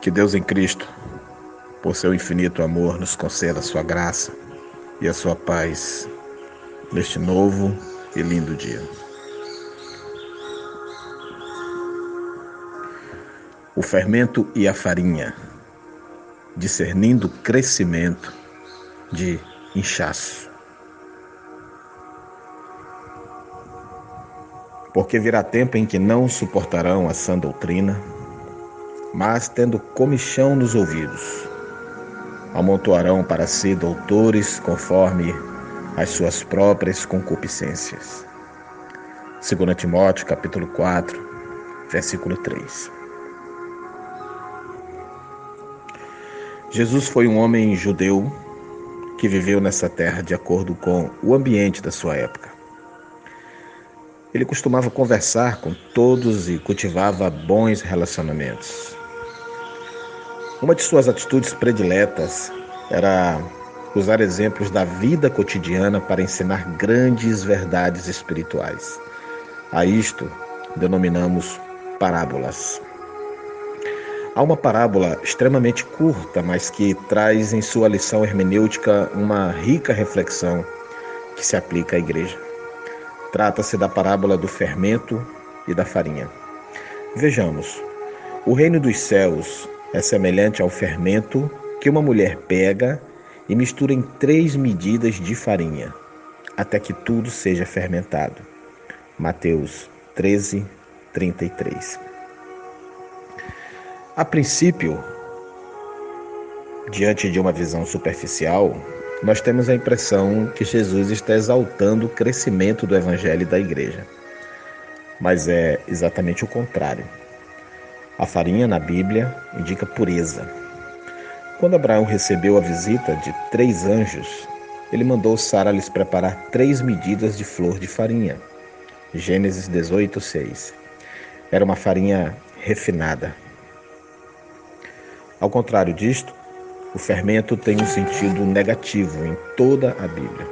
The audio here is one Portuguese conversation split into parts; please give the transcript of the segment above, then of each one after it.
Que Deus em Cristo, por seu infinito amor, nos conceda a sua graça e a sua paz neste novo e lindo dia. O fermento e a farinha, discernindo crescimento de inchaço. Porque virá tempo em que não suportarão a sã doutrina, mas tendo comichão nos ouvidos, amontoarão para si doutores conforme as suas próprias concupiscências. 2 Timóteo capítulo 4, versículo 3. Jesus foi um homem judeu que viveu nessa terra de acordo com o ambiente da sua época. Ele costumava conversar com todos e cultivava bons relacionamentos. Uma de suas atitudes prediletas era usar exemplos da vida cotidiana para ensinar grandes verdades espirituais. A isto denominamos parábolas. Há uma parábola extremamente curta, mas que traz em sua lição hermenêutica uma rica reflexão que se aplica à igreja. Trata-se da parábola do fermento e da farinha. Vejamos: o reino dos céus é semelhante ao fermento que uma mulher pega e mistura em três medidas de farinha, até que tudo seja fermentado. Mateus 13, 33. A princípio, diante de uma visão superficial, nós temos a impressão que Jesus está exaltando o crescimento do evangelho e da igreja. Mas é exatamente o contrário. A farinha na Bíblia indica pureza. Quando Abraão recebeu a visita de três anjos, ele mandou Sara lhes preparar três medidas de flor de farinha. Gênesis 18, 6. Era uma farinha refinada. Ao contrário disto, o fermento tem um sentido negativo em toda a Bíblia.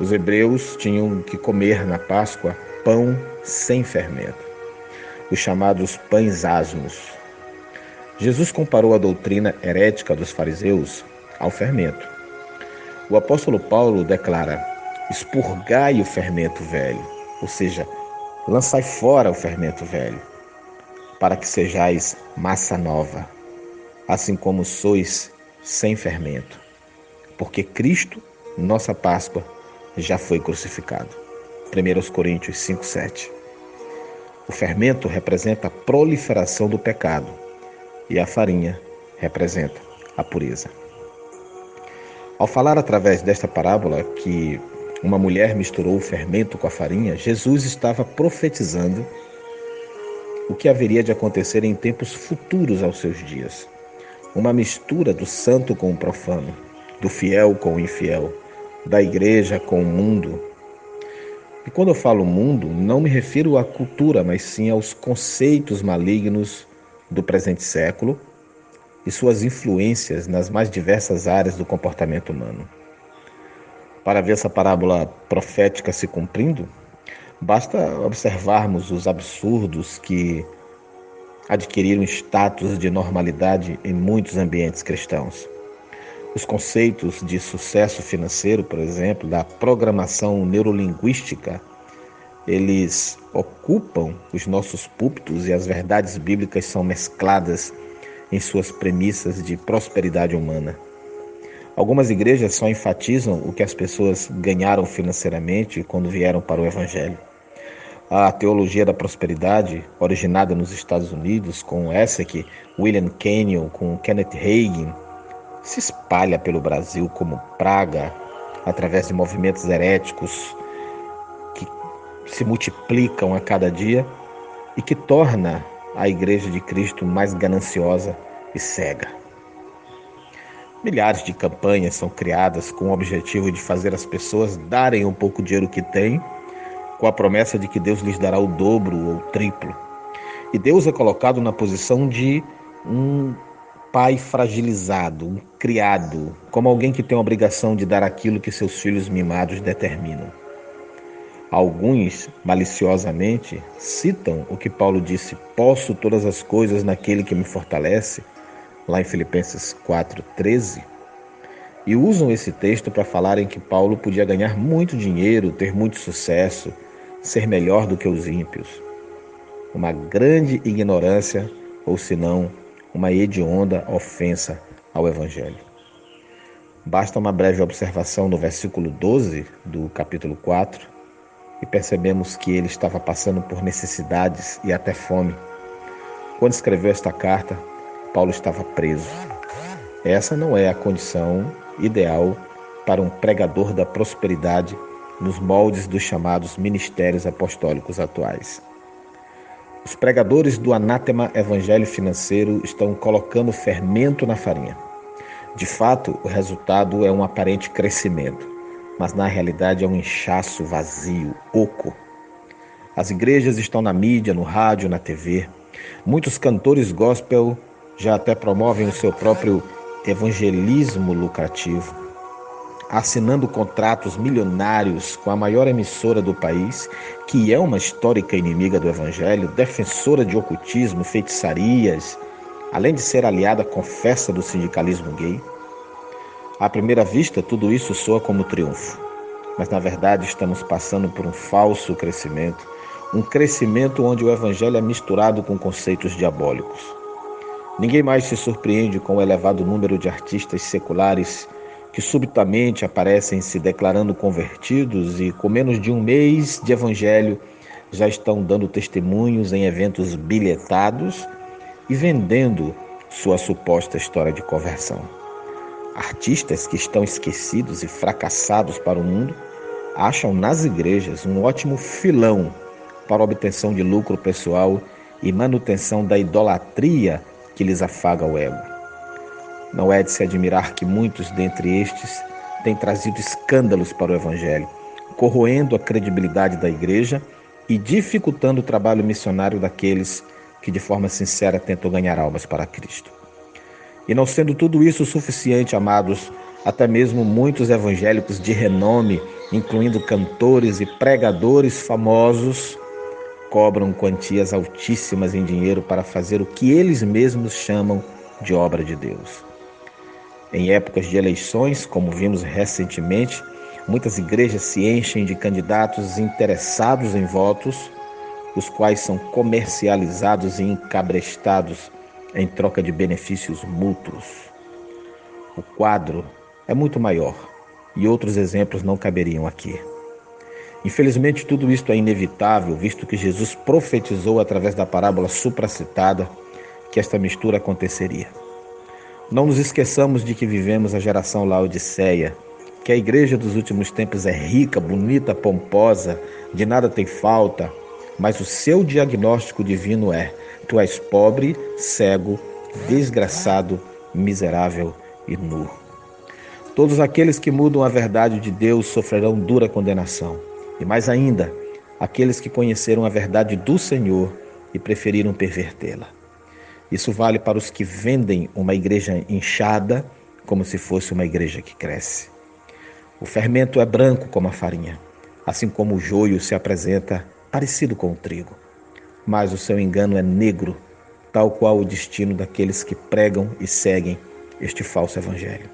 Os hebreus tinham que comer na Páscoa pão sem fermento os chamados pães asmos. Jesus comparou a doutrina herética dos fariseus ao fermento. O apóstolo Paulo declara: expurgai o fermento velho, ou seja, lançai fora o fermento velho, para que sejais massa nova, assim como sois sem fermento, porque Cristo, nossa Páscoa, já foi crucificado. 1 Coríntios 5, 7. O fermento representa a proliferação do pecado e a farinha representa a pureza. Ao falar através desta parábola que uma mulher misturou o fermento com a farinha, Jesus estava profetizando o que haveria de acontecer em tempos futuros aos seus dias. Uma mistura do santo com o profano, do fiel com o infiel, da igreja com o mundo, e quando eu falo mundo, não me refiro à cultura, mas sim aos conceitos malignos do presente século e suas influências nas mais diversas áreas do comportamento humano. Para ver essa parábola profética se cumprindo, basta observarmos os absurdos que adquiriram status de normalidade em muitos ambientes cristãos. Os conceitos de sucesso financeiro, por exemplo, da programação neurolinguística, eles ocupam os nossos púlpitos e as verdades bíblicas são mescladas em suas premissas de prosperidade humana. Algumas igrejas só enfatizam o que as pessoas ganharam financeiramente quando vieram para o Evangelho. A teologia da prosperidade, originada nos Estados Unidos, com Essek, William Kenyon, com Kenneth Hagin, se espalha pelo Brasil como praga através de movimentos heréticos que se multiplicam a cada dia e que torna a Igreja de Cristo mais gananciosa e cega. Milhares de campanhas são criadas com o objetivo de fazer as pessoas darem um pouco de dinheiro que têm, com a promessa de que Deus lhes dará o dobro ou o triplo. E Deus é colocado na posição de um pai fragilizado, um criado, como alguém que tem a obrigação de dar aquilo que seus filhos mimados determinam. Alguns, maliciosamente, citam o que Paulo disse: Posso todas as coisas naquele que me fortalece, lá em Filipenses 4,13, e usam esse texto para falarem que Paulo podia ganhar muito dinheiro, ter muito sucesso, ser melhor do que os ímpios. Uma grande ignorância, ou senão, uma hedionda ofensa ao Evangelho. Basta uma breve observação no versículo 12 do capítulo 4 e percebemos que ele estava passando por necessidades e até fome. Quando escreveu esta carta, Paulo estava preso. Essa não é a condição ideal para um pregador da prosperidade nos moldes dos chamados ministérios apostólicos atuais. Os pregadores do anátema evangelho financeiro estão colocando fermento na farinha. De fato, o resultado é um aparente crescimento mas na realidade é um inchaço vazio, oco. As igrejas estão na mídia, no rádio, na TV. Muitos cantores gospel já até promovem o seu próprio evangelismo lucrativo, assinando contratos milionários com a maior emissora do país, que é uma histórica inimiga do evangelho, defensora de ocultismo, feitiçarias, além de ser aliada com festa do sindicalismo gay. À primeira vista, tudo isso soa como triunfo, mas na verdade estamos passando por um falso crescimento, um crescimento onde o evangelho é misturado com conceitos diabólicos. Ninguém mais se surpreende com o elevado número de artistas seculares que subitamente aparecem se declarando convertidos e, com menos de um mês de evangelho, já estão dando testemunhos em eventos bilhetados e vendendo sua suposta história de conversão. Artistas que estão esquecidos e fracassados para o mundo acham nas igrejas um ótimo filão para obtenção de lucro pessoal e manutenção da idolatria que lhes afaga o ego. Não é de se admirar que muitos dentre estes têm trazido escândalos para o Evangelho, corroendo a credibilidade da igreja e dificultando o trabalho missionário daqueles que de forma sincera tentam ganhar almas para Cristo. E não sendo tudo isso suficiente, amados, até mesmo muitos evangélicos de renome, incluindo cantores e pregadores famosos, cobram quantias altíssimas em dinheiro para fazer o que eles mesmos chamam de obra de Deus. Em épocas de eleições, como vimos recentemente, muitas igrejas se enchem de candidatos interessados em votos, os quais são comercializados e encabrestados em troca de benefícios mútuos. O quadro é muito maior e outros exemplos não caberiam aqui. Infelizmente, tudo isto é inevitável, visto que Jesus profetizou através da parábola supracitada que esta mistura aconteceria. Não nos esqueçamos de que vivemos a geração Laodiceia, que a igreja dos últimos tempos é rica, bonita, pomposa, de nada tem falta, mas o seu diagnóstico divino é: Tu és pobre, cego, desgraçado, miserável e nu. Todos aqueles que mudam a verdade de Deus sofrerão dura condenação. E mais ainda, aqueles que conheceram a verdade do Senhor e preferiram pervertê-la. Isso vale para os que vendem uma igreja inchada como se fosse uma igreja que cresce. O fermento é branco como a farinha, assim como o joio se apresenta parecido com o trigo mas o seu engano é negro, tal qual o destino daqueles que pregam e seguem este falso evangelho.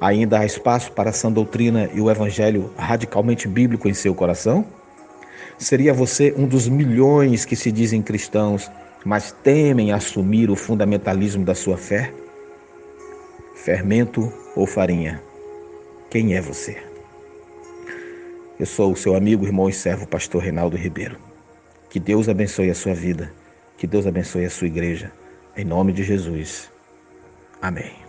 Ainda há espaço para a sã doutrina e o evangelho radicalmente bíblico em seu coração? Seria você um dos milhões que se dizem cristãos, mas temem assumir o fundamentalismo da sua fé? Fermento ou farinha? Quem é você? Eu sou o seu amigo, irmão e servo, pastor Reinaldo Ribeiro. Que Deus abençoe a sua vida. Que Deus abençoe a sua igreja. Em nome de Jesus. Amém.